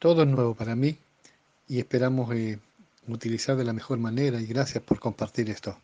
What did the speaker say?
Todo es nuevo para mí y esperamos eh, utilizar de la mejor manera y gracias por compartir esto.